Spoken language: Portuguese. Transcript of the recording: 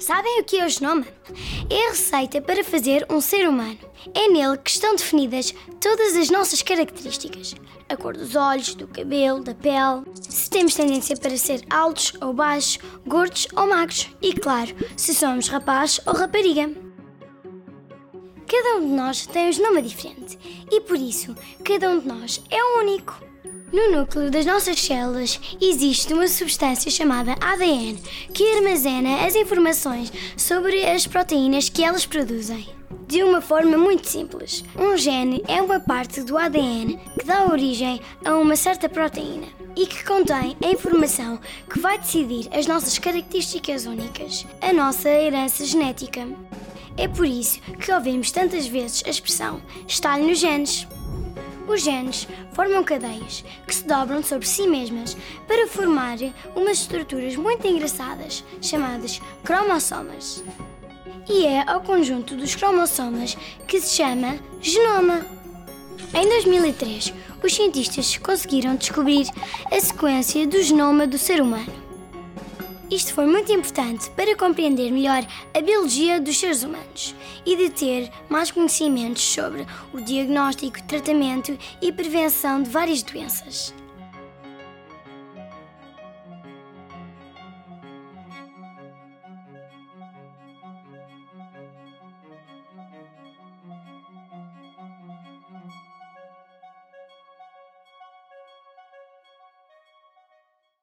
Sabem o que é o genoma? É a receita para fazer um ser humano. É nele que estão definidas todas as nossas características: a cor dos olhos, do cabelo, da pele, se temos tendência para ser altos ou baixos, gordos ou magros e, claro, se somos rapaz ou rapariga. Cada um de nós tem um genoma diferente e, por isso, cada um de nós é único. No núcleo das nossas células existe uma substância chamada ADN que armazena as informações sobre as proteínas que elas produzem. De uma forma muito simples, um gene é uma parte do ADN que dá origem a uma certa proteína e que contém a informação que vai decidir as nossas características únicas, a nossa herança genética. É por isso que ouvimos tantas vezes a expressão está nos genes. Os genes formam cadeias que se dobram sobre si mesmas para formar umas estruturas muito engraçadas chamadas cromossomas. E é ao conjunto dos cromossomas que se chama genoma. Em 2003, os cientistas conseguiram descobrir a sequência do genoma do ser humano. Isto foi muito importante para compreender melhor a biologia dos seres humanos e de ter mais conhecimentos sobre o diagnóstico, tratamento e prevenção de várias doenças.